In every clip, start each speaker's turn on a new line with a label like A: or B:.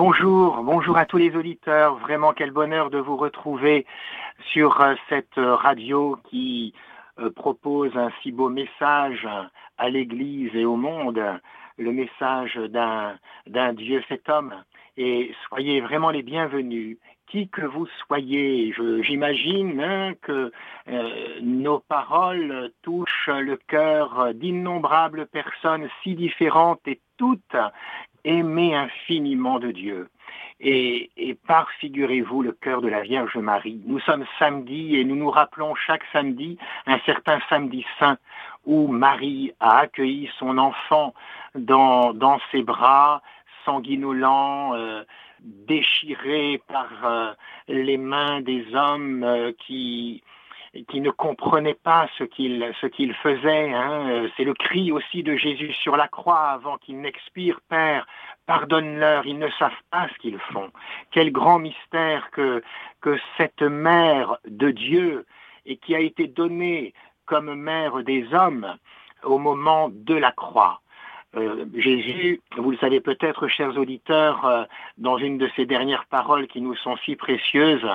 A: Bonjour, bonjour à tous les auditeurs. Vraiment quel bonheur de vous retrouver sur euh, cette radio qui euh, propose un si beau message à l'Église et au monde, le message d'un Dieu fait homme. Et soyez vraiment les bienvenus qui que vous soyez. J'imagine hein, que euh, nos paroles touchent le cœur d'innombrables personnes si différentes et toutes aimées infiniment de Dieu. Et, et par, figurez-vous, le cœur de la Vierge Marie. Nous sommes samedi et nous nous rappelons chaque samedi un certain samedi saint où Marie a accueilli son enfant dans, ses bras, sanguinolent, euh, déchiré par euh, les mains des hommes euh, qui, qui ne comprenaient pas ce qu'il ce qu'il faisait. Hein. C'est le cri aussi de Jésus sur la croix avant qu'il n'expire. Père, pardonne-leur, ils ne savent pas ce qu'ils font. Quel grand mystère que, que cette mère de Dieu et qui a été donnée comme mère des hommes au moment de la croix. Euh, Jésus, vous le savez peut-être, chers auditeurs, euh, dans une de ses dernières paroles qui nous sont si précieuses,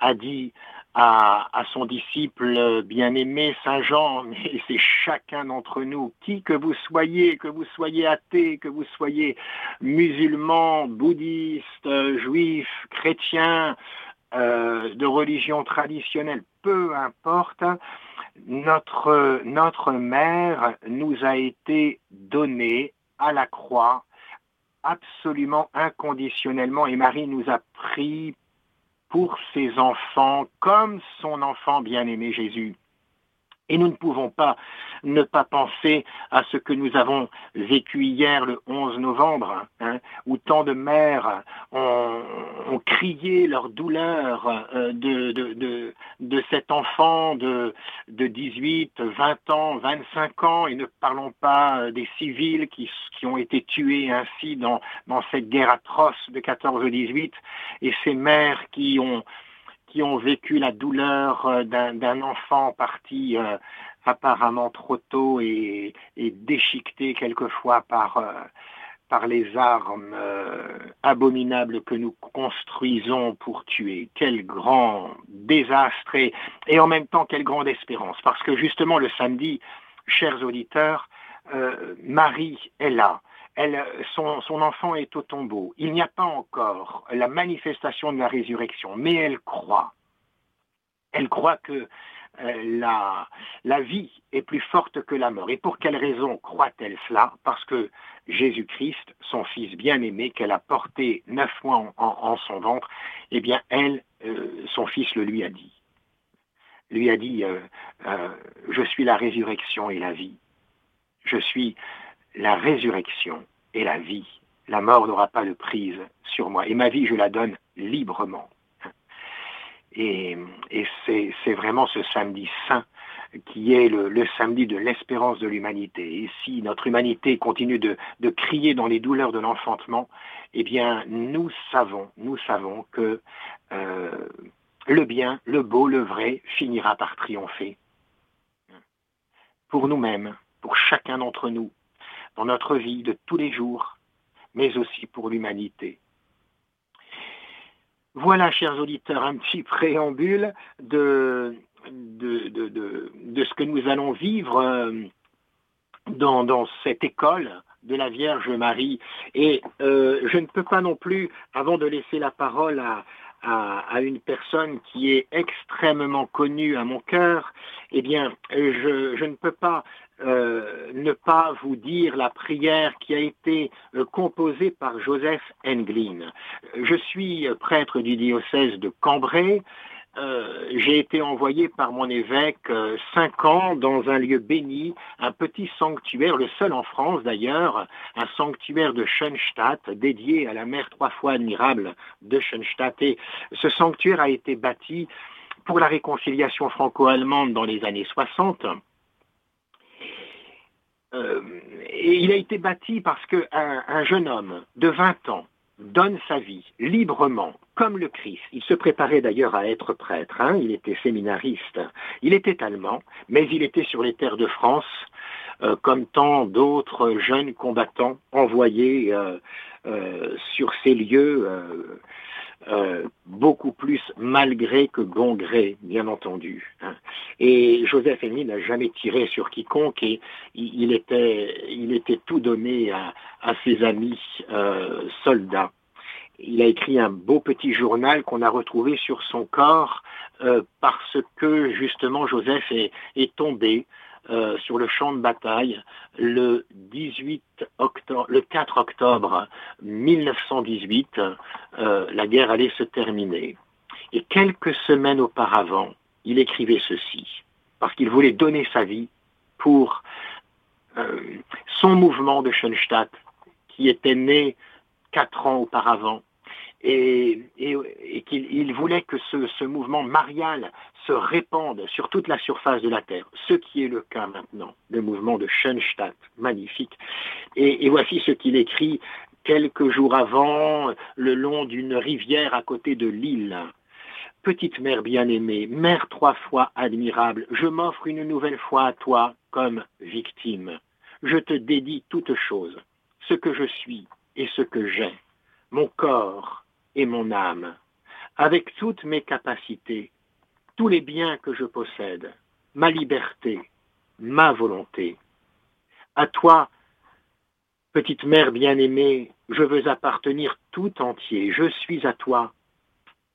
A: a dit à, son disciple bien-aimé Saint Jean, mais c'est chacun d'entre nous, qui que vous soyez, que vous soyez athée, que vous soyez musulman, bouddhiste, juif, chrétien, euh, de religion traditionnelle, peu importe, notre, notre mère nous a été donnée à la croix absolument inconditionnellement et Marie nous a pris pour ses enfants comme son enfant bien-aimé Jésus. Et nous ne pouvons pas ne pas penser à ce que nous avons vécu hier le 11 novembre, hein, où tant de mères ont, crié leur douleur euh, de, de, de, cet enfant de, de 18, 20 ans, 25 ans, et ne parlons pas euh, des civils qui, qui ont été tués ainsi dans, dans cette guerre atroce de 14-18, et ces mères qui ont qui ont vécu la douleur euh, d'un enfant parti euh, apparemment trop tôt et, déchiqueté quelquefois par, euh, les armes abominables que nous construisons pour tuer. Quel grand désastre et, en même temps quelle grande espérance. Parce que justement le samedi, chers auditeurs, Marie est là son, enfant est au tombeau. Il n'y a pas encore la manifestation de la résurrection, mais elle croit. Elle croit que euh, la, la, vie est plus forte que la mort. Et pour quelle raison croit-elle cela? Parce que Jésus-Christ, son fils bien-aimé, qu'elle a porté neuf mois en, son ventre, eh bien, elle, euh, son fils le lui a dit. Lui a dit, euh, je suis la résurrection et la vie. Je suis la résurrection et la vie. La mort n'aura pas de prise sur moi. Et ma vie, je la donne librement. Et, c'est vraiment ce samedi saint qui est le, samedi de l'espérance de l'humanité. Et si notre humanité continue de, crier dans les douleurs de l'enfantement, eh bien, nous savons, nous savons que euh, le bien, le beau, le vrai finira par triompher. Pour nous-mêmes, pour chacun d'entre nous, dans notre vie de tous les jours, mais aussi pour l'humanité. Voilà, chers auditeurs, un petit préambule de, de, de, ce que nous allons vivre euh, dans, dans, cette école de la Vierge Marie. Et euh, je ne peux pas non plus, avant de laisser la parole à, à, une personne qui est extrêmement connue à mon cœur, eh bien, je, je ne peux pas euh, ne pas vous dire la prière qui a été euh, composée par Joseph Englin. Je suis prêtre du diocèse de Cambrai. Euh, j'ai été envoyé par mon évêque cinq ans dans un lieu béni, un petit sanctuaire, le seul en France d'ailleurs, un sanctuaire de Schoenstatt dédié à la mère trois fois admirable de Schoenstatt. Et ce sanctuaire a été bâti pour la réconciliation franco-allemande dans les années 60 euh, et il a été bâti parce qu'un un jeune homme de 20 ans donne sa vie librement, comme le Christ. Il se préparait d'ailleurs à être prêtre, hein. il était séminariste, il était allemand, mais il était sur les terres de France comme tant d'autres jeunes combattants envoyés sur ces lieux euh, beaucoup plus malgré que bon gré, bien entendu. Hein. Et Joseph Amy n'a jamais tiré sur quiconque et il, était, il était tout donné à, ses amis euh, soldats. Il a écrit un beau petit journal qu'on a retrouvé sur son corps euh, parce que justement Joseph est, est tombé euh, sur le champ de bataille le 18 octobre, le 4 octobre 1918. Euh, la guerre allait se terminer. Et quelques semaines auparavant, il écrivait ceci, parce qu'il voulait donner sa vie pour euh, son mouvement de Schoenstatt, qui était né quatre ans auparavant, et, qu'il voulait que ce, mouvement marial se répande sur toute la surface de la Terre, ce qui est le cas maintenant, le mouvement de Schoenstatt, magnifique. Et, voici ce qu'il écrit quelques jours avant, le long d'une rivière à côté de l'île. Petite mère bien-aimée, mère trois fois admirable, je m'offre une nouvelle fois à toi comme victime. Je te dédie toutes choses, ce que je suis et ce que j'ai, mon corps et mon âme, avec toutes mes capacités, tous les biens que je possède, ma liberté, ma volonté. À toi, petite mère bien-aimée, je veux appartenir tout entier, je suis à toi.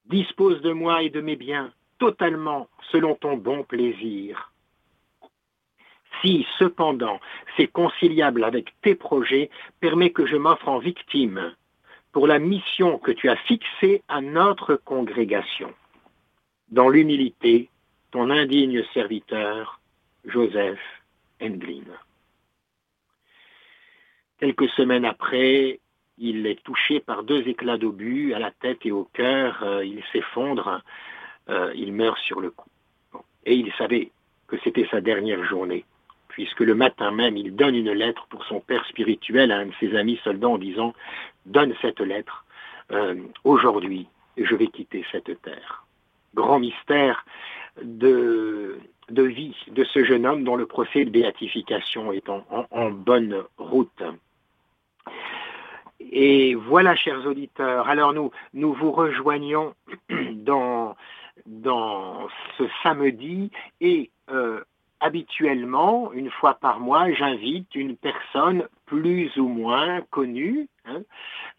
A: Dispose de moi et de mes biens totalement selon ton bon plaisir. Si, cependant, c'est conciliable avec tes projets, permets que je m'offre en victime pour la mission que tu as fixée à notre congrégation. Dans l'humilité, ton indigne serviteur, Joseph Englin. Quelques semaines après, il est touché par deux éclats d'obus à la tête et au cœur, euh, il s'effondre, euh, il meurt sur le coup. Et il savait que c'était sa dernière journée, puisque le matin même, il donne une lettre pour son père spirituel à un de ses amis soldats en disant Donne cette lettre, euh, aujourd'hui, je vais quitter cette terre grand mystère de, vie de ce jeune homme dont le procès de béatification est en, bonne route. Et voilà, chers auditeurs, alors nous, nous vous rejoignons dans, dans ce samedi et euh, habituellement, une fois par mois, j'invite une personne plus ou moins connue hein,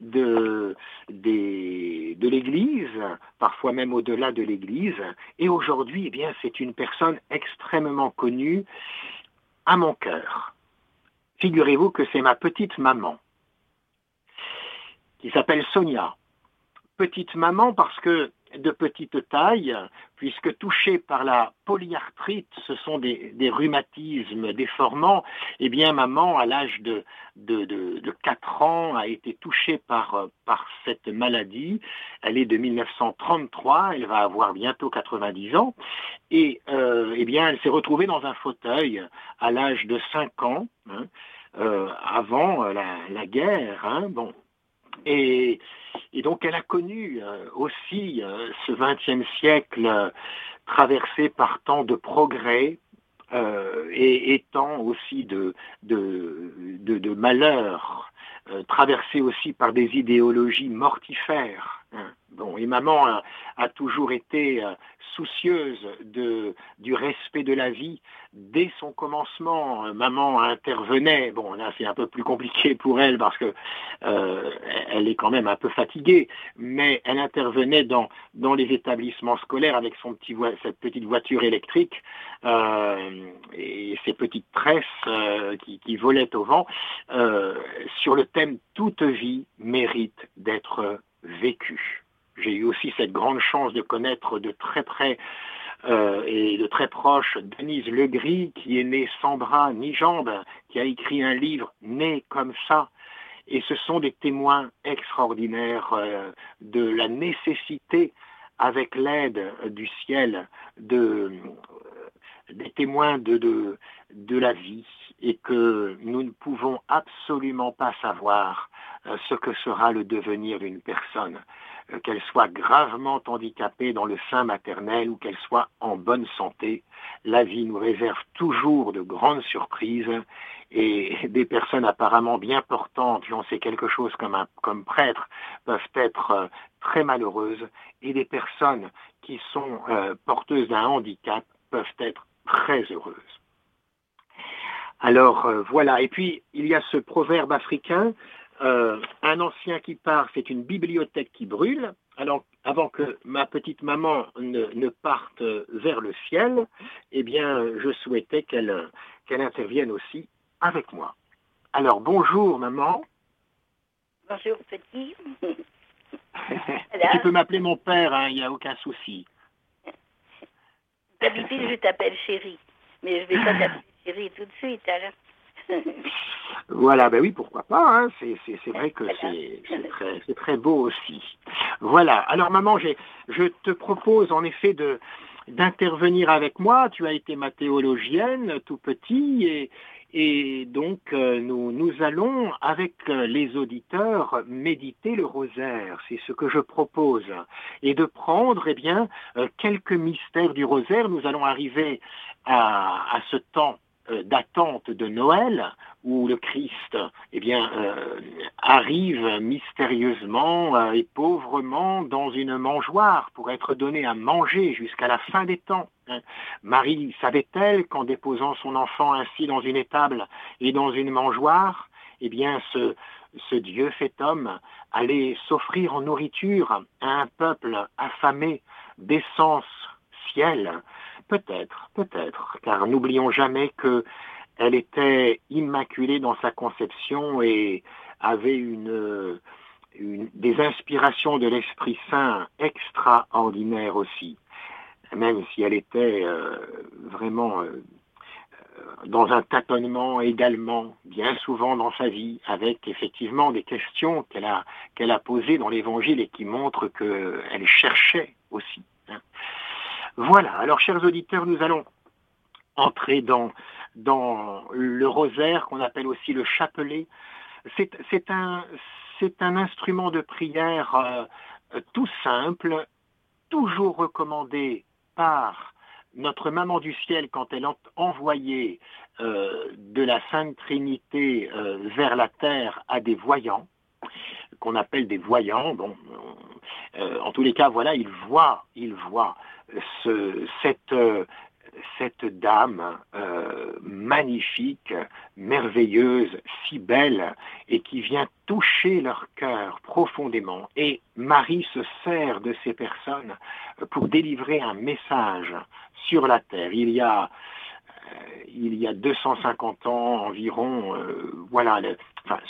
A: de, l'Église, parfois même au-delà de l'Église. Et aujourd'hui, eh bien, c'est une personne extrêmement connue à mon cœur. Figurez-vous que c'est ma petite maman, qui s'appelle Sonia. Petite maman parce que de petite taille, puisque touchée par la polyarthrite, ce sont des, rhumatismes déformants, eh bien maman, à l'âge de, de, 4 ans, a été touchée par, par cette maladie. Elle est de 1933, elle va avoir bientôt 90 ans, et euh, eh bien elle s'est retrouvée dans un fauteuil à l'âge de 5 ans, hein, euh, avant la, guerre. Hein, bon, et, donc elle a connu euh, aussi euh, ce XXe siècle euh, traversé par tant de progrès et, étant aussi de, malheurs, traversé aussi par des idéologies mortifères. Hein. Bon, et maman a, toujours été soucieuse de, du respect de la vie dès son commencement. Maman intervenait, bon là c'est un peu plus compliqué pour elle parce que euh, elle est quand même un peu fatiguée, mais elle intervenait dans, dans les établissements scolaires avec son petit cette petite voiture électrique euh, et ses petites tresses euh, qui, qui, volaient au vent sur le thème toute vie mérite d'être vécue. J'ai eu aussi cette grande chance de connaître de très près euh, et de très proche Denise Legris, qui est née sans bras ni jambes, qui a écrit un livre né comme ça. Et ce sont des témoins extraordinaires euh, de la nécessité, avec l'aide du ciel, de, euh, des témoins de, de, de la vie et que nous ne pouvons absolument pas savoir euh, ce que sera le devenir d'une personne, qu'elle soit gravement handicapée dans le sein maternel ou qu'elle soit en bonne santé. La vie nous réserve toujours de grandes surprises et des personnes apparemment bien portantes, j'en sais quelque chose comme, un, comme prêtre, peuvent être euh, très malheureuses et des personnes qui sont porteuses d'un handicap peuvent être très heureuses. Alors voilà, et puis il y a ce proverbe africain euh, un ancien qui part, c'est une bibliothèque qui brûle. Alors, avant que ma petite maman ne, parte vers le ciel, eh bien, je souhaitais qu'elle qu'elle intervienne aussi avec moi. Alors, bonjour maman.
B: Bonjour petit.
A: tu peux m'appeler mon père, hein, il n'y a aucun souci.
B: D'habitude, je t'appelle chérie, mais je ne vais pas t'appeler chérie tout de suite. Alors.
A: Voilà, ben oui, pourquoi pas, hein. c'est vrai que c'est très, très beau aussi. Voilà, alors maman, je te propose en effet de d'intervenir avec moi, tu as été ma théologienne tout petit et, et donc euh, nous, nous allons avec les auditeurs méditer le rosaire, c'est ce que je propose, et de prendre eh bien euh, quelques mystères du rosaire. Nous allons arriver à, à ce temps euh, d'attente de Noël où le Christ eh bien, euh, arrive mystérieusement euh, et pauvrement dans une mangeoire pour être donné à manger jusqu'à la fin des temps. Hein. Marie savait-elle qu'en déposant son enfant ainsi dans une étable et dans une mangeoire, eh bien ce Dieu fait homme allait s'offrir en nourriture à un peuple affamé d'essence ciel, Peut-être, peut-être, car n'oublions jamais qu'elle était immaculée dans sa conception et avait des inspirations de l'Esprit Saint extraordinaires aussi, même si elle était euh, vraiment euh, dans un tâtonnement également, bien souvent dans sa vie, avec effectivement des questions qu'elle a, qu'elle a posées dans l'Évangile et qui montrent qu'elle cherchait aussi. Hein. Voilà, alors chers auditeurs, nous allons entrer dans, le rosaire qu'on appelle aussi le chapelet. C'est un, un, instrument de prière euh, tout simple, toujours recommandé par notre maman du ciel quand elle a envoyé euh, de la Sainte Trinité euh, vers la terre à des voyants, qu'on appelle des voyants. Bon, en tous les cas, voilà, ils voient, ils voient ce, cette, cette dame euh, magnifique, merveilleuse, si belle, et qui vient toucher leur cœur profondément. Et Marie se sert de ces personnes pour délivrer un message sur la terre. Il y a euh, il y a 250 ans environ, euh, voilà,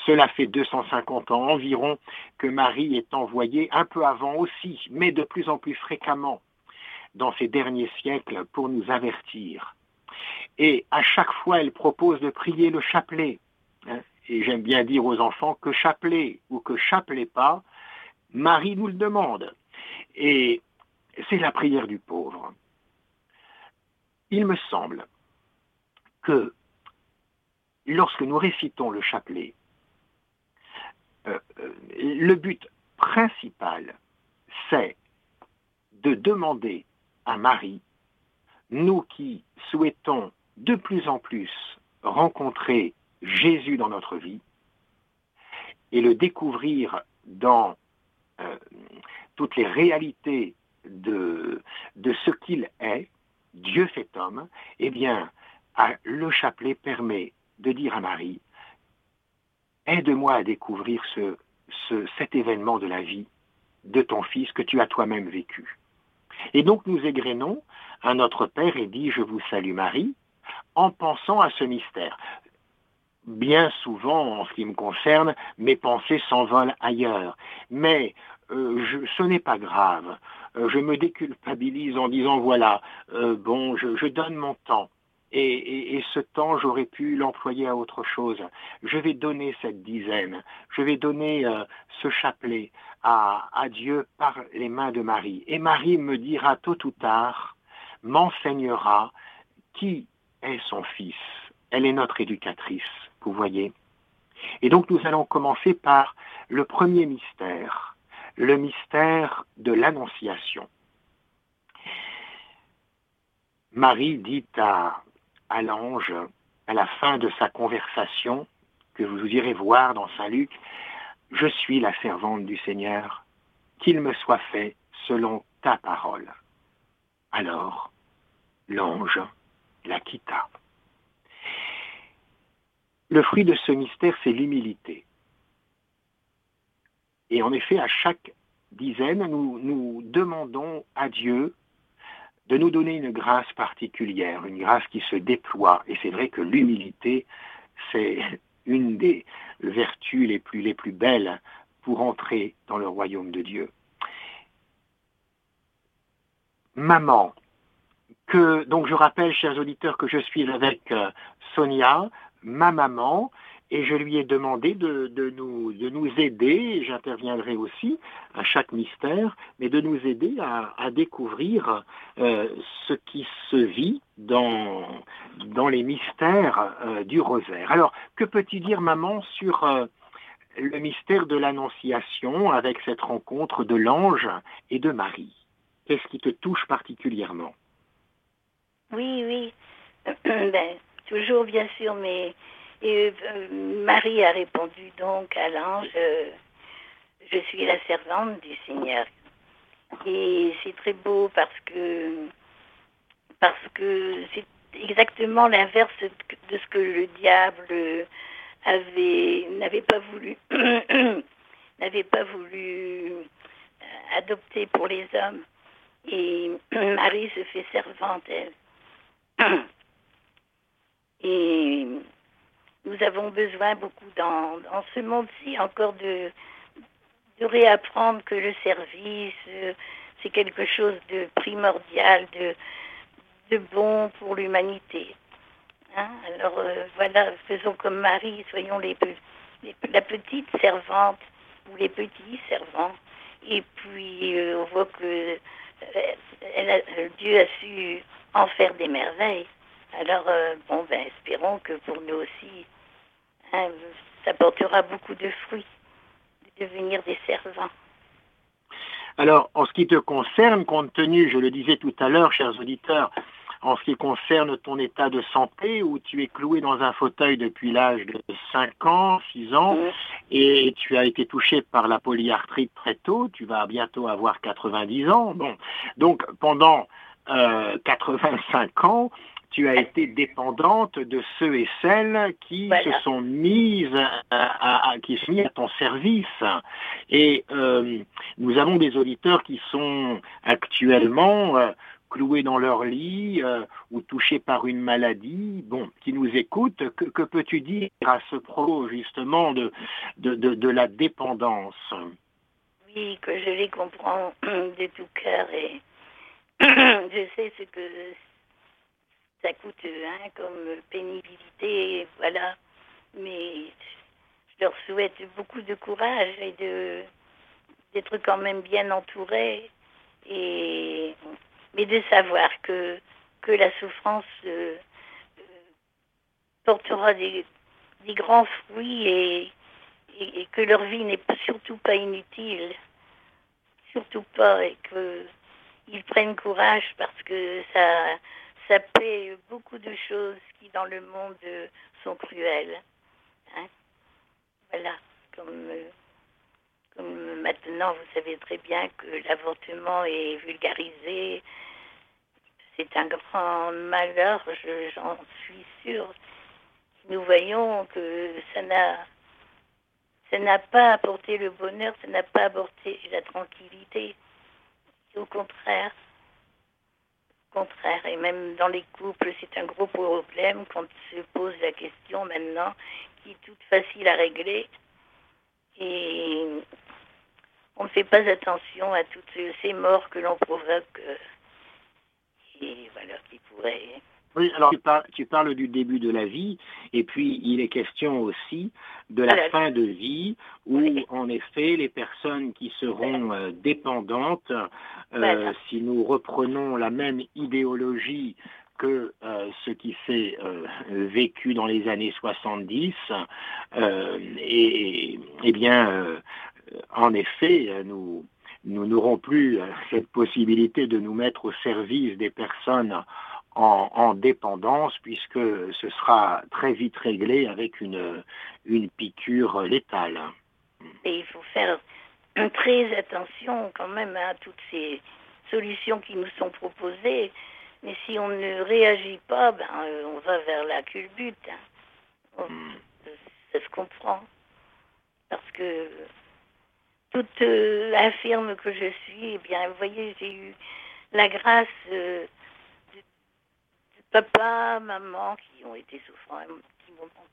A: cela fait 250 ans environ que Marie est envoyée, un peu avant aussi, mais de plus en plus fréquemment dans ces derniers siècles pour nous avertir. Et à chaque fois, elle propose de prier le chapelet. Hein. Et j'aime bien dire aux enfants que chapelet ou que chapelet pas, Marie nous le demande. Et c'est la prière du pauvre. Il me semble que lorsque nous récitons le chapelet, euh, euh, le but principal, c'est de demander à Marie, nous qui souhaitons de plus en plus rencontrer Jésus dans notre vie et le découvrir dans euh, toutes les réalités de, de ce qu'il est, Dieu fait homme, eh bien, le chapelet permet de dire à Marie, aide-moi à découvrir ce, cet événement de la vie de ton fils que tu as toi-même vécu. Et donc nous égrénons à notre Père et dit Je vous salue Marie, en pensant à ce mystère. Bien souvent, en ce qui me concerne, mes pensées s'envolent ailleurs. Mais euh, ce n'est pas grave. Euh, je me déculpabilise en disant voilà, euh, bon, je, donne mon temps. Et, ce temps, j'aurais pu l'employer à autre chose. Je vais donner cette dizaine, je vais donner ce chapelet à, à, Dieu par les mains de Marie. Et Marie me dira tôt ou tard, m'enseignera qui est son fils. Elle est notre éducatrice, vous voyez. Et donc nous allons commencer par le premier mystère, le mystère de l'Annonciation. Marie dit à, à l'ange, à la fin de sa conversation, que vous irez voir dans Saint Luc, Je suis la servante du Seigneur, qu'il me soit fait selon ta parole. Alors, l'ange la quitta. Le fruit de ce mystère, c'est l'humilité. Et en effet, à chaque dizaine, nous, nous demandons à Dieu de nous donner une grâce particulière, une grâce qui se déploie. Et c'est vrai que l'humilité, c'est une des vertus les plus, les plus belles pour entrer dans le royaume de Dieu. Maman, que, donc je rappelle, chers auditeurs, que je suis avec euh, Sonia, ma maman, et je lui ai demandé de, nous, de nous, aider, j'interviendrai aussi à chaque mystère, mais de nous aider à, découvrir euh, ce qui se vit dans, dans les mystères euh, du rosaire. Alors, que peux-tu dire, maman, sur euh, le mystère de l'Annonciation avec cette rencontre de l'ange et de Marie? Qu'est-ce qui te touche particulièrement?
B: Oui, oui. ben, toujours, bien sûr, mais et euh, Marie a répondu donc à l'ange, euh, je suis la servante du Seigneur. Et c'est très beau parce que parce que c'est exactement l'inverse de ce que le diable avait n'avait pas voulu n'avait pas voulu euh, adopter pour les hommes. Et Marie se fait servante elle. Et nous avons besoin beaucoup dans, ce monde-ci encore de, réapprendre que le service, euh, c'est quelque chose de primordial, de, de bon pour l'humanité. Hein? Alors euh, voilà, faisons comme Marie, soyons les, la petite servante ou les petits servants. Et puis euh, on voit que Dieu a su en faire des merveilles. Alors bon ben espérons que pour nous aussi Hein, ça portera beaucoup de fruits de devenir des servants.
A: Alors, en ce qui te concerne, compte tenu, je le disais tout à l'heure, chers auditeurs, en ce qui concerne ton état de santé, où tu es cloué dans un fauteuil depuis l'âge de 5 ans, 6 ans, et tu as été touché par la polyarthrite très tôt, tu vas bientôt avoir 90 ans. Bon. Donc, pendant 85 euh, ans, tu as été dépendante de ceux et celles qui se sont mises à, qui sont mis à ton service. Et euh, nous avons des auditeurs qui sont actuellement euh, cloués dans leur lit euh, ou touchés par une maladie, bon, qui nous écoutent. Que, peux-tu dire à ce propos justement de, de, de, la dépendance?
B: Oui, que je les comprends de tout cœur et je sais ce que ça coûte hein, comme pénibilité, voilà. Mais je leur souhaite beaucoup de courage et de d'être quand même bien entourés et mais de savoir que que la souffrance euh, portera des, des, grands fruits et, et, que leur vie n'est surtout pas inutile, surtout pas, et qu'ils prennent courage parce que ça ça paie beaucoup de choses qui dans le monde sont cruelles. Hein. Voilà, comme, maintenant vous savez très bien que l'avortement est vulgarisé, c'est un grand malheur, j'en suis sûre. Nous voyons que ça n'a pas apporté le bonheur, ça n'a pas apporté la tranquillité. Au contraire, contraire. Et même dans les couples, c'est un gros problème quand se pose la question maintenant, qui est toute facile à régler. Et on ne fait pas attention à toutes ces morts que l'on provoque. Et voilà, qui pourraient
A: oui, alors tu parles, du début de la vie, et puis il est question aussi de la fin de vie, où en effet les personnes qui seront euh, dépendantes, euh, si nous reprenons la même idéologie que ce qui s'est vécu dans les années 70 et, eh bien, en effet, nous nous n'aurons plus cette possibilité de nous mettre au service des personnes en, dépendance, puisque ce sera très vite réglé avec une, une piqûre létale.
B: Et il faut faire très attention quand même à toutes ces solutions qui nous sont proposées. Mais si on ne réagit pas, ben, euh, on va vers la culbute. Hein. Hmm. Ça se comprend. Parce que toute euh, infirme que je suis, eh bien, vous voyez, j'ai eu la grâce euh, papa, maman, qui ont été souffrants un petit moment,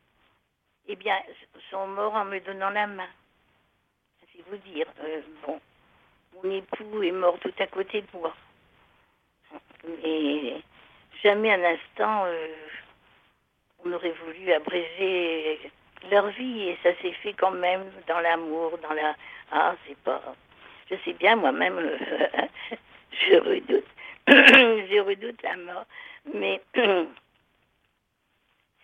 B: eh bien, sont morts en me donnant la main. C'est vous dire. Euh, bon, mon époux est mort tout à côté de moi. Mais jamais un instant euh, on aurait voulu abréger leur vie et ça s'est fait quand même dans l'amour, dans la... Ah, c'est pas... Je sais bien, moi-même, je redoute. je redoute la mort. Mais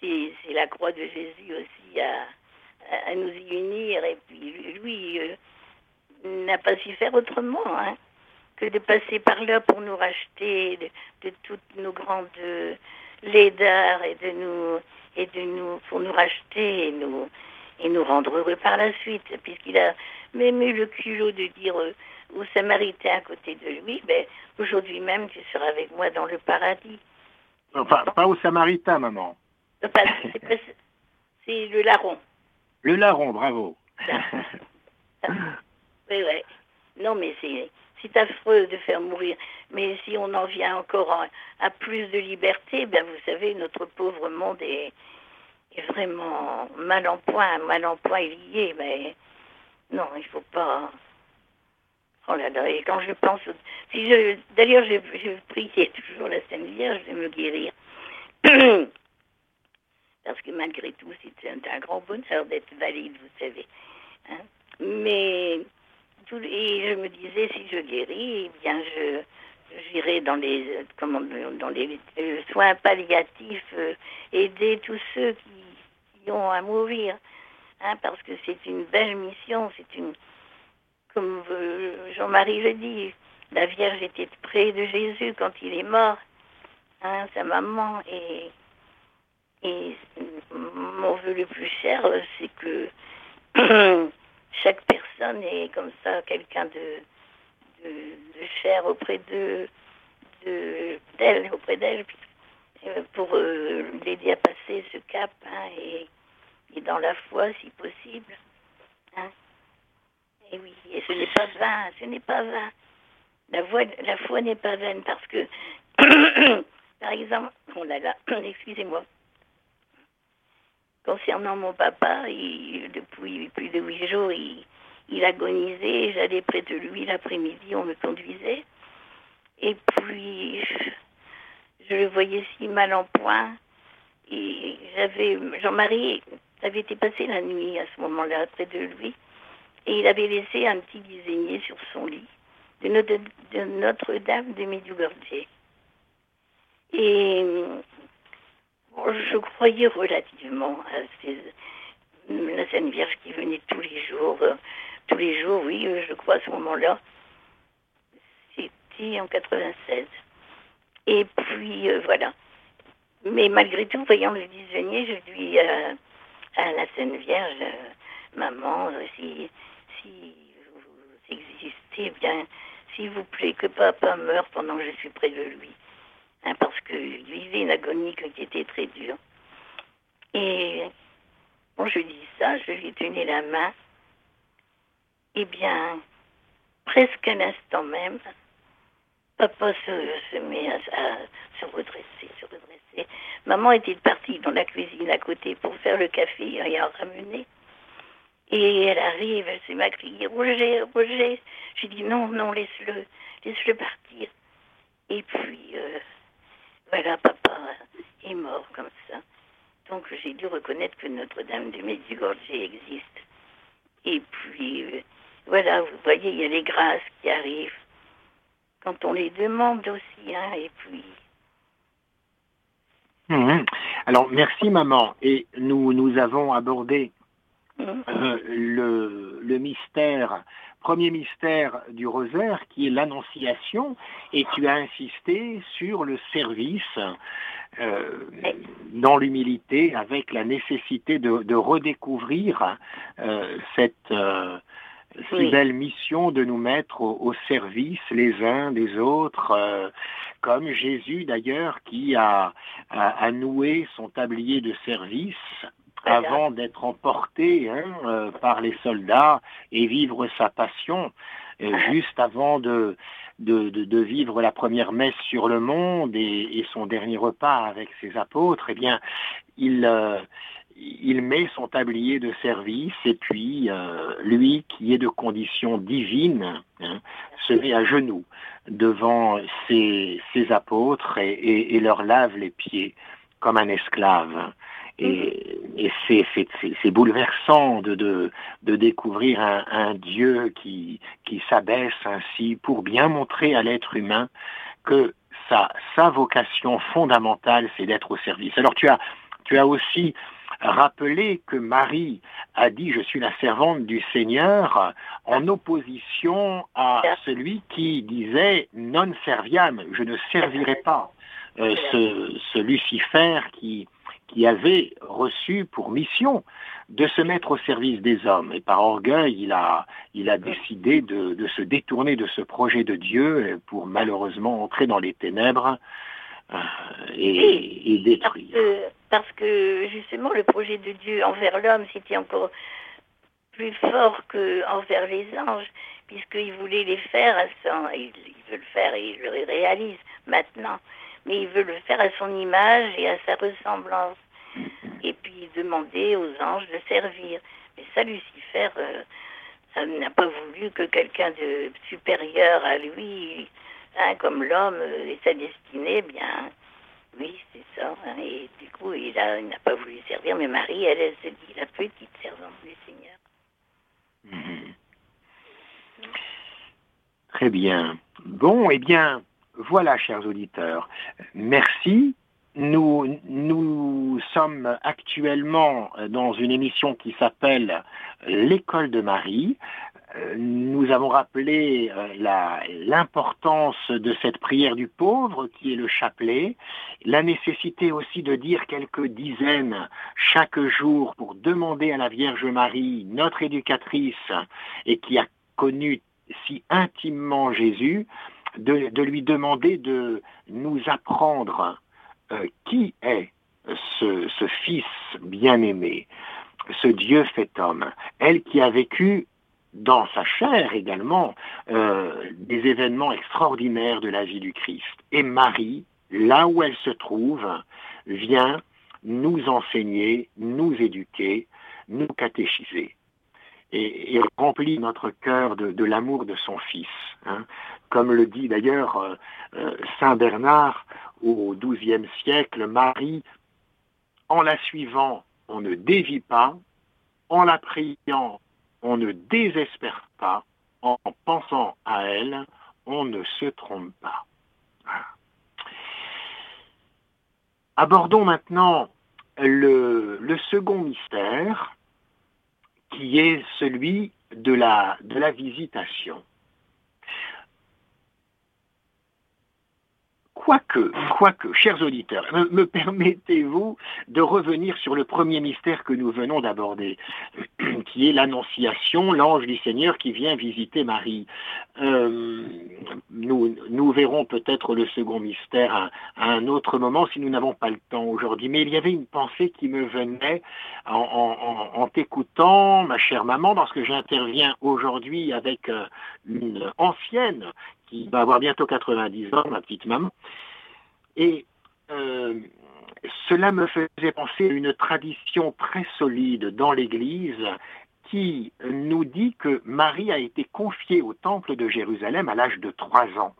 B: c'est la croix de Jésus aussi à, nous y unir. Et puis lui euh, n'a pas su faire autrement hein, que de passer par là pour nous racheter de, toutes nos grandes laideurs et de nous et de nous pour nous racheter et nous et nous rendre heureux par la suite, puisqu'il a même eu le culot de dire euh, aux Samaritains à côté de lui, ben, aujourd'hui même tu seras avec moi dans le paradis.
A: Enfin, pas au Samaritain, maman.
B: c'est le larron.
A: Le larron, bravo.
B: oui, oui. Non, mais c'est affreux de faire mourir. Mais si on en vient encore à, plus de liberté, ben vous savez, notre pauvre monde est, est vraiment mal en point, mal en point lié. Mais non, il faut pas. Oh là là, et quand je pense, si je, d'ailleurs, je, je priais toujours la Sainte Vierge de me guérir. Parce que malgré tout, c'est un, grand bonheur d'être valide, vous savez. Hein. Mais, et je me disais, si je guéris, eh bien, je, j'irai dans les, comment, dans les soins palliatifs, euh, aider tous ceux qui, qui, ont à mourir. Hein, parce que c'est une belle mission, c'est une, comme euh, Jean-Marie le dit, la Vierge était près de Jésus quand il est mort, hein, sa maman. Et, mon vœu le plus cher, c'est que chaque personne est comme ça, quelqu'un de, de, cher auprès de d'elle, auprès d'elle, euh, pour euh, l'aider à passer ce cap hein, et, et, dans la foi si possible. Hein. Et oui, et ce n'est pas vain, ce n'est pas vain. La, voix, la foi n'est pas vaine parce que, par exemple, oh là excusez-moi, concernant mon papa, depuis plus de huit jours, il, il agonisait, j'allais près de lui l'après-midi, on me conduisait. Et puis, je le voyais si mal en point. Et j'avais, Jean-Marie avait été passé la nuit à ce moment-là près de lui. Et il avait laissé un petit désigné sur son lit de Notre-Dame de Medjugorje. Et je croyais relativement à la Sainte Vierge qui venait tous les jours. Tous les jours, oui, je crois à ce moment-là. C'était en 96. Et puis, euh, voilà. Mais malgré tout, voyant le disonnier, je dis à la Sainte Vierge, maman, si, si vous existez, bien, s'il vous plaît, que papa meure pendant que je suis près de lui. Hein, parce qu'il vivait une agonie qui était très dure. Et bon, je dis ça, je lui tenais la main. Eh bien, presque à l'instant même, papa se, met à, se redresser, se redresser. Maman était partie dans la cuisine à côté pour faire le café et en ramener. Et elle arrive, elle s'est m'a crié Roger, Roger. J'ai dit non, non, laisse-le, laisse-le partir. Et puis, euh, voilà, papa est mort comme ça. Donc j'ai dû reconnaître que Notre-Dame de Medjugorje existe. Et puis, euh, voilà, vous voyez, il y a les grâces qui arrivent quand on les demande aussi. Hein, et puis,
A: Mhm. Alors merci maman. Et nous, nous avons abordé. Euh, le, le, mystère, premier mystère du rosaire qui est l'annonciation et tu as insisté sur le service euh, dans l'humilité avec la nécessité de, de redécouvrir euh, cette si belle mission de nous mettre au, service les uns des autres, euh, comme Jésus d'ailleurs qui a, a, noué son tablier de service avant d'être emporté hein, euh, par les soldats et vivre sa passion, euh, juste avant de, de, de, vivre la première messe sur le monde et, et, son dernier repas avec ses apôtres, eh bien, il, il met son tablier de service et puis euh, lui qui est de condition divine hein, se met à genoux devant ses, ses apôtres et, et, leur lave les pieds comme un esclave. Et, et c'est bouleversant de, de, de découvrir un, un, Dieu qui, qui s'abaisse ainsi pour bien montrer à l'être humain que sa, sa vocation fondamentale, c'est d'être au service. Alors tu as, tu as aussi rappeler que Marie a dit je suis la servante du Seigneur en opposition à celui qui disait non serviam, je ne servirai pas euh, ce, ce, Lucifer qui, qui avait reçu pour mission de se mettre au service des hommes. Et par orgueil, il a, il a décidé de, de se détourner de ce projet de Dieu pour malheureusement entrer dans les ténèbres euh, et, et, détruire.
B: Parce que justement le projet de Dieu envers l'homme, c'était encore plus fort qu'envers les anges, puisqu'il voulait les faire à son... Il, veut le faire et il le réalise maintenant, mais il veut le faire à son image et à sa ressemblance. Et puis demander aux anges de servir. Mais ça, Lucifer, euh, n'a pas voulu que quelqu'un de supérieur à lui, hein, comme l'homme euh, et sa destinée, bien, oui, c'est ça. Hein, et du coup, il n'a pas voulu servir, mais Marie, elle, elle se dit la petite servante du Seigneur. Mhm.
A: Très bien. Bon, eh bien, voilà, chers auditeurs. Merci. Nous, sommes actuellement dans une émission qui s'appelle L'école de Marie. Nous avons rappelé euh, l'importance de cette prière du pauvre qui est le chapelet, la nécessité aussi de dire quelques dizaines chaque jour pour demander à la Vierge Marie, notre éducatrice, et qui a connu si intimement Jésus, de, lui demander de nous apprendre euh, qui est ce, Fils bien-aimé, ce Dieu fait homme, elle qui a vécu dans sa chair également euh, des événements extraordinaires de la vie du Christ. Et Marie, là où elle se trouve, vient nous enseigner, nous éduquer, nous catéchiser. Et, remplit notre cœur de, l'amour de son Fils. Hein. Comme le dit d'ailleurs euh, euh, Saint Bernard au XIIe siècle, Marie, en la suivant, on ne dévie pas, en la priant, on ne désespère pas, en pensant à elle, on ne se trompe pas. Abordons maintenant le, second mystère, qui est celui de la visitation. Quoique, quoique, chers auditeurs, me, permettez-vous de revenir sur le premier mystère que nous venons d'aborder, qui est l'Annonciation, l'ange du Seigneur qui vient visiter Marie. Euh, nous, verrons peut-être le second mystère à, un autre moment si nous n'avons pas le temps aujourd'hui, mais il y avait une pensée qui me venait en, en, t'écoutant, ma chère maman, parce que j'interviens aujourd'hui avec euh, une ancienne qui va avoir bientôt 90 ans, ma petite maman. Et euh, cela me faisait penser à une tradition très solide dans l'Église qui nous dit que Marie a été confiée au temple de Jérusalem à l'âge de trois ans.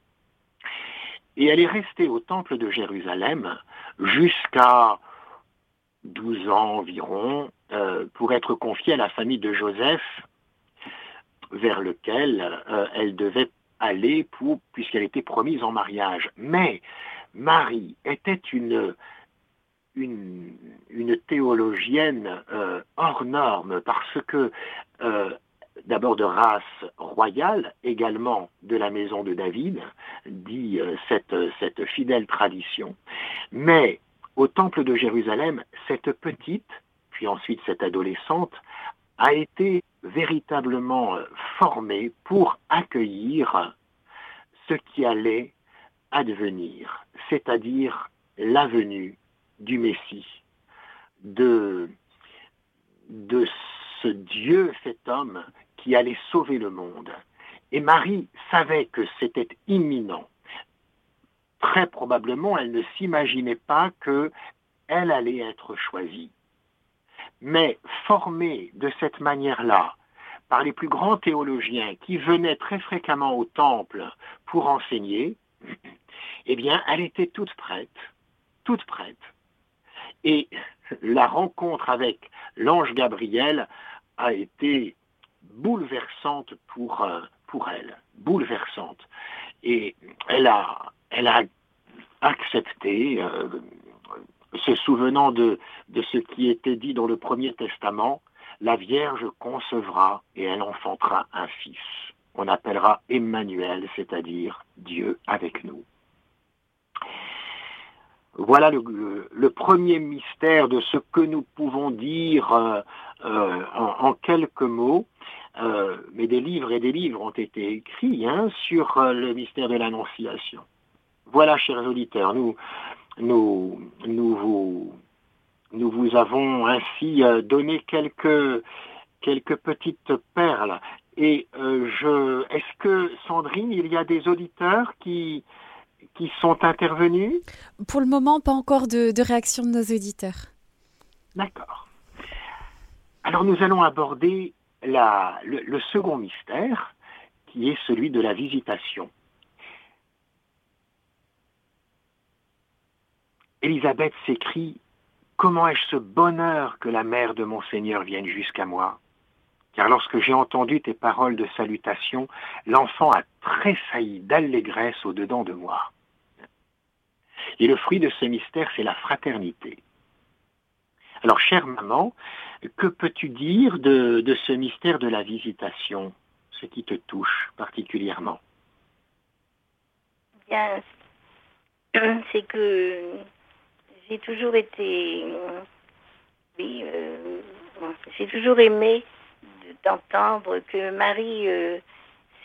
A: Et elle est restée au temple de Jérusalem jusqu'à 12 ans environ euh, pour être confiée à la famille de Joseph vers lequel euh, elle devait aller puisqu'elle était promise en mariage. Mais Marie était une une, une théologienne euh, hors norme parce que euh, d'abord de race royale, également de la maison de David, dit euh, cette, cette fidèle tradition. Mais au temple de Jérusalem, cette petite, puis ensuite cette adolescente, a été véritablement formée pour accueillir ce qui allait advenir, c'est-à-dire la venue du Messie, de, ce Dieu, cet homme qui allait sauver le monde. Et Marie savait que c'était imminent. Très probablement, elle ne s'imaginait pas que elle allait être choisie. Mais formée de cette manière-là, par les plus grands théologiens qui venaient très fréquemment au temple pour enseigner, eh bien, elle était toute prête, toute prête. Et la rencontre avec l'ange Gabriel a été bouleversante pour, euh, elle, bouleversante. Et elle a, elle a accepté, euh, se souvenant de, ce qui était dit dans le Premier Testament, la Vierge concevra et elle enfantera un fils. On appellera Emmanuel, c'est-à-dire Dieu avec nous. Voilà le, premier mystère de ce que nous pouvons dire euh, euh, en, quelques mots. Euh, mais des livres et des livres ont été écrits hein, sur le mystère de l'Annonciation. Voilà, chers auditeurs, nous, nous, nous, vous, nous vous avons ainsi donné quelques, quelques petites perles. Et je, est-ce que, Sandrine, il y a des auditeurs qui, qui sont intervenus?
C: Pour le moment, pas encore de, réaction de nos auditeurs.
A: D'accord. Alors nous allons aborder la, le, second mystère, qui est celui de la visitation. Élisabeth s'écrie Comment ai-je ce bonheur que la mère de mon Seigneur vienne jusqu'à moi? Car lorsque j'ai entendu tes paroles de salutation, l'enfant a tressailli d'allégresse au-dedans de moi. Et le fruit de ce mystère, c'est la fraternité. Alors, chère maman, que peux-tu dire de, ce mystère de la visitation, ce qui te touche particulièrement?
B: Bien, c'est que j'ai toujours été, oui, euh, j'ai toujours aimé d'entendre que Marie euh,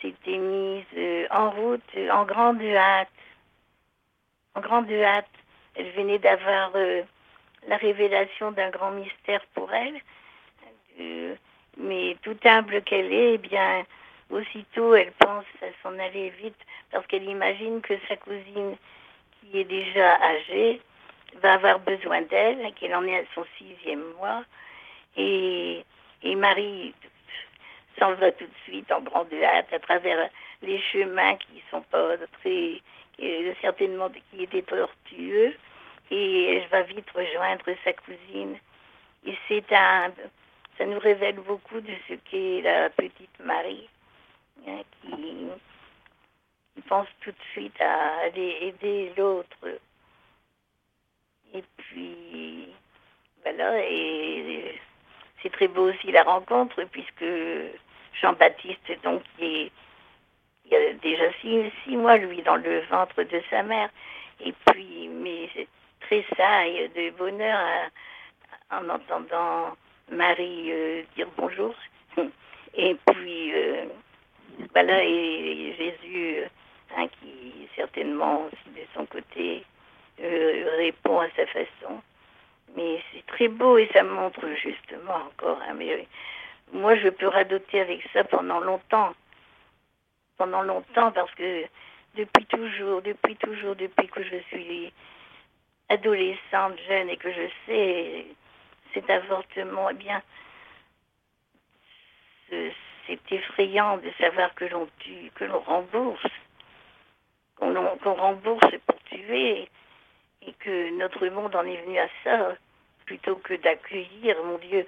B: s'était mise euh, en route en grande hâte. En grande hâte. Elle venait d'avoir euh, la révélation d'un grand mystère pour elle. mais tout humble qu'elle est, eh bien, aussitôt elle pense à s'en aller vite parce qu'elle imagine que sa cousine, qui est déjà âgée, va avoir besoin d'elle, qu'elle en est à son sixième mois. Et, et Marie, s'en va tout de suite en grande hâte à travers les chemins qui sont pas très, certainement qui étaient tortueux, et elle va vite rejoindre sa cousine. Et c'est un, ça nous révèle beaucoup de ce qu'est la petite Marie, hein, qui, pense tout de suite à aller aider l'autre. Et puis, voilà, et c'est très beau aussi la rencontre, puisque Jean-Baptiste, donc, qui il a déjà six, mois, lui, dans le ventre de sa mère. Et puis, mais très saille de bonheur en entendant Marie euh, dire bonjour. Et puis, euh, voilà, et, Jésus, hein, qui certainement, de son côté, répond à sa façon. Mais c'est très beau et ça montre justement encore. Mais moi, je peux radoter avec ça pendant longtemps. Pendant longtemps, parce que depuis toujours, depuis toujours, depuis que je suis adolescente, jeune et que je sais cet avortement, eh bien, c'est effrayant de savoir que l'on tue, que l'on rembourse, qu'on rembourse pour tuer, et que notre monde en est venu à ça, plutôt que d'accueillir, mon Dieu,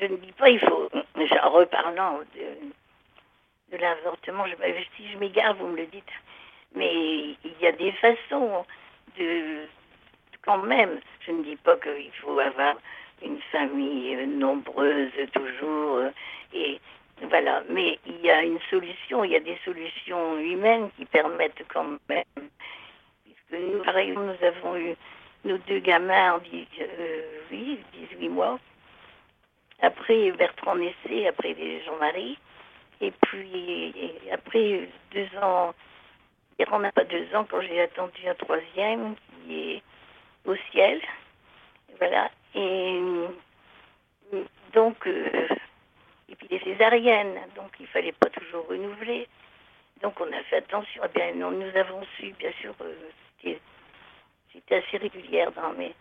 B: je ne dis pas, il faut, en reparlant de, l'avortement, je, si je m'égare, vous me le dites, mais il y a des façons de, quand même, je ne dis pas qu'il faut avoir une famille euh, nombreuse toujours, euh, et voilà, mais il y a une solution, il y a des solutions humaines qui permettent quand même. Nous, par exemple, nous avons eu nos deux gamins en euh, oui, 18 mois. Après Bertrand naissait, après Jean-Marie. Et puis après deux ans, on n'a pas deux ans quand j'ai attendu un troisième qui est au ciel. Voilà. Et donc, euh, et puis les césariennes, donc il fallait pas toujours renouveler. Donc on a fait attention. Eh bien, nous avons su, bien sûr, euh, c'était assez régulière dans mes.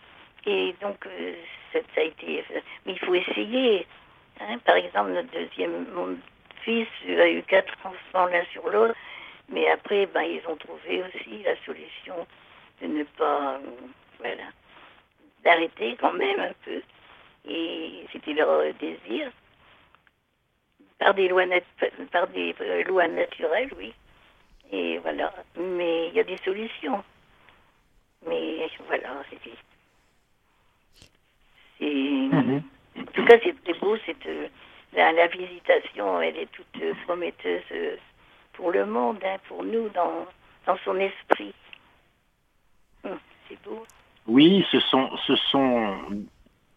B: Et donc euh, ça, a été. Mais il faut essayer. Hein. Par exemple, notre deuxième, mon fils a eu quatre enfants l'un sur l'autre. Mais après, ben, ils ont trouvé aussi la solution de ne pas, voilà, d'arrêter quand même un peu. Et c'était leur désir. Par des lois, par des euh, lois naturelles, oui. Et voilà. Mais il y a des solutions. Mais voilà, c'est. Mhm. En tout cas, c'est très beau. C'est, euh, la, visitation, elle est toute prometteuse pour le monde, hein, pour nous, dans, dans son esprit. Hum, c'est beau.
A: Oui, ce sont, ce sont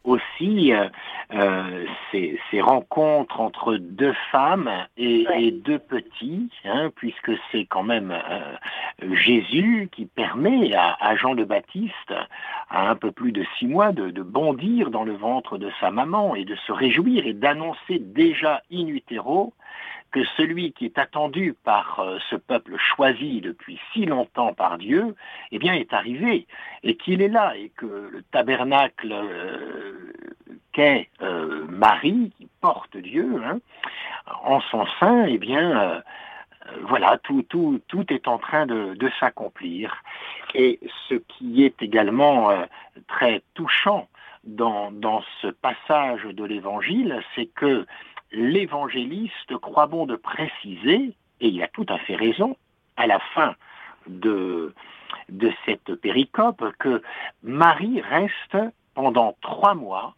A: aussi euh, euh, ces, rencontres entre deux femmes et, deux petits, hein, puisque c'est quand même euh, Jésus qui permet à, Jean le Baptiste, à un peu plus de six mois, de, de, bondir dans le ventre de sa maman et de se réjouir et d'annoncer déjà in utero que celui qui est attendu par euh, ce peuple choisi depuis si longtemps par Dieu, eh bien, est arrivé, et qu'il est là, et que le tabernacle euh, qu'est euh, Marie, qui porte Dieu, hein, en son sein, eh bien, voilà, tout, tout, tout est en train de, de s'accomplir. Et ce qui est également très touchant dans, dans ce passage de l'Évangile, c'est que l'évangéliste croit bon de préciser, et il a tout à fait raison, à la fin de, de cette péricope, que Marie reste pendant trois mois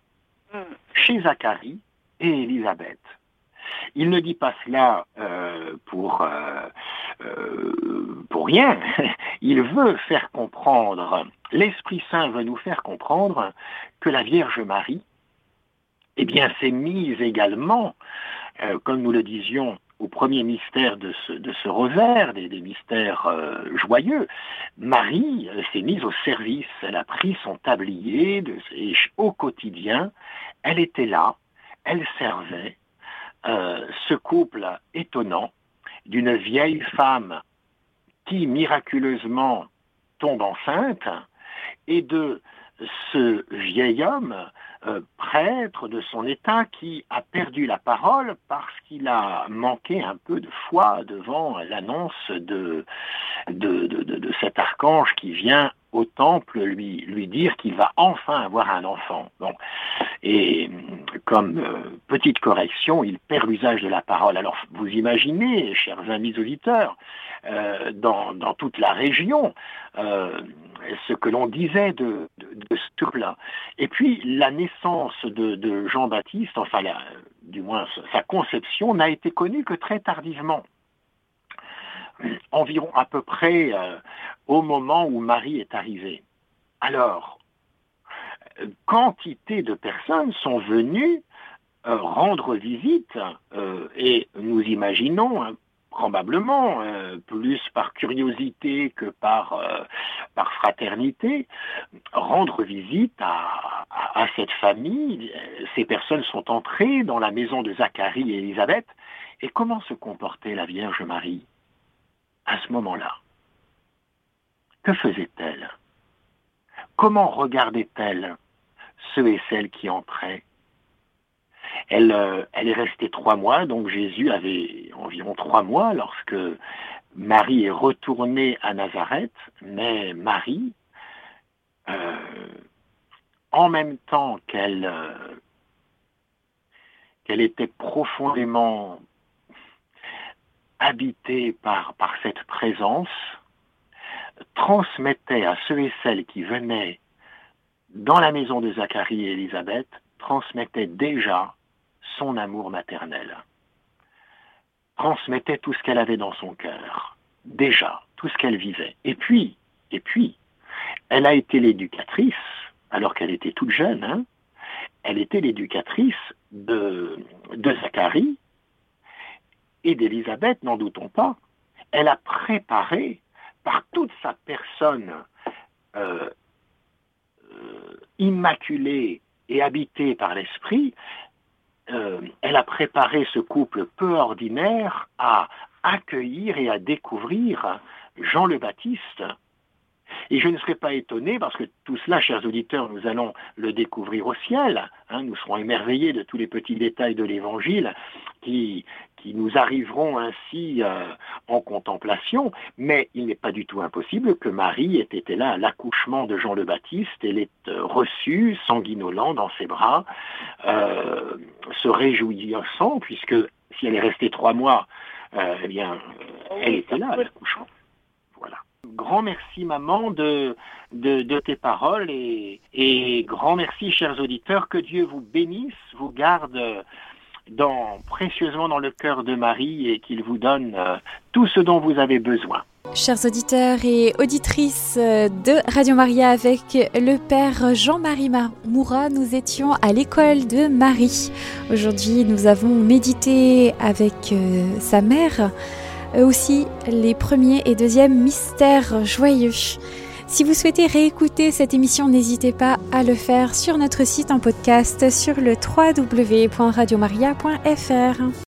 A: hmm. chez Zacharie et Élisabeth. Il ne dit pas cela euh, pour, euh, euh, pour rien. Il veut faire comprendre, l'Esprit Saint veut nous faire comprendre que la Vierge Marie eh bien, c'est mise également, comme nous le disions, au premier mystère de ce, de rosaire, des, mystères joyeux, Marie s'est mise au service. Elle a pris son tablier au quotidien. Elle était là, elle servait. Euh, ce couple étonnant d'une vieille femme qui miraculeusement tombe enceinte et de ce vieil homme euh, prêtre de son état qui a perdu la parole parce qu'il a manqué un peu de foi devant l'annonce de, cet archange qui vient au temple lui, lui dire qu'il va enfin avoir un enfant. Et comme euh, petite correction, il perd l'usage de la parole. Alors vous imaginez, chers amis auditeurs, euh, dans, dans, toute la région, euh, ce que l'on disait de, de, ce là Et puis la naissance de, Jean-Baptiste, enfin du moins sa conception, n'a été connue que très tardivement. Environ à peu près euh, au moment où Marie est arrivée. Alors, quantité de personnes sont venues euh, rendre visite euh, et nous imaginons hein, probablement, plus par curiosité que par, par fraternité, rendre visite à, à, cette famille. Ces personnes sont entrées dans la maison de Zacharie et Élisabeth. Et comment se comportait la Vierge Marie? À ce moment-là. Que faisait-elle? Comment regardait-elle ceux et celles qui entraient? Euh, elle, est restée trois mois, donc Jésus avait environ trois mois lorsque Marie est retournée à Nazareth, mais Marie, euh, en même temps qu'elle euh, qu'elle était profondément habitée par, cette présence, transmettait à ceux et celles qui venaient dans la maison de Zacharie et Élisabeth, transmettait déjà son amour maternel, transmettait tout ce qu'elle avait dans son cœur, déjà, tout ce qu'elle vivait. Et puis, et puis, elle a été l'éducatrice, alors qu'elle était toute jeune, hein, elle était l'éducatrice de Zacharie et d'Élisabeth, n'en doutons pas. Elle a préparé par toute sa personne euh, euh, immaculée et habitée par l'esprit, euh, elle a préparé ce couple peu ordinaire à accueillir et à découvrir Jean le Baptiste, et je ne serais pas étonné, parce que tout cela, chers auditeurs, nous allons le découvrir au ciel. Hein, nous serons émerveillés de tous les petits détails de l'Évangile qui, qui nous arriveront ainsi euh, en contemplation, mais il n'est pas du tout impossible que Marie ait été là à l'accouchement de Jean le Baptiste, elle est euh, reçue, sanguinolant dans ses bras, euh, se réjouissant, puisque si elle est restée trois mois, eh bien, elle était là à l'accouchement. Voilà. Grand merci maman de, de, tes paroles et, et, grand merci chers auditeurs, que Dieu vous bénisse, vous garde dans, précieusement dans le cœur de Marie et qu'il vous donne euh, tout ce dont vous avez besoin.
C: Chers auditeurs et auditrices euh, de Radio Maria, avec le Père Jean-Marie Moura, nous étions à l'école de Marie. Aujourd'hui, nous avons médité avec euh, sa mère aussi les premiers et deuxièmes mystères joyeux. Si vous souhaitez réécouter cette émission, n'hésitez pas à le faire sur notre site en podcast sur le www.radiomaria.fr.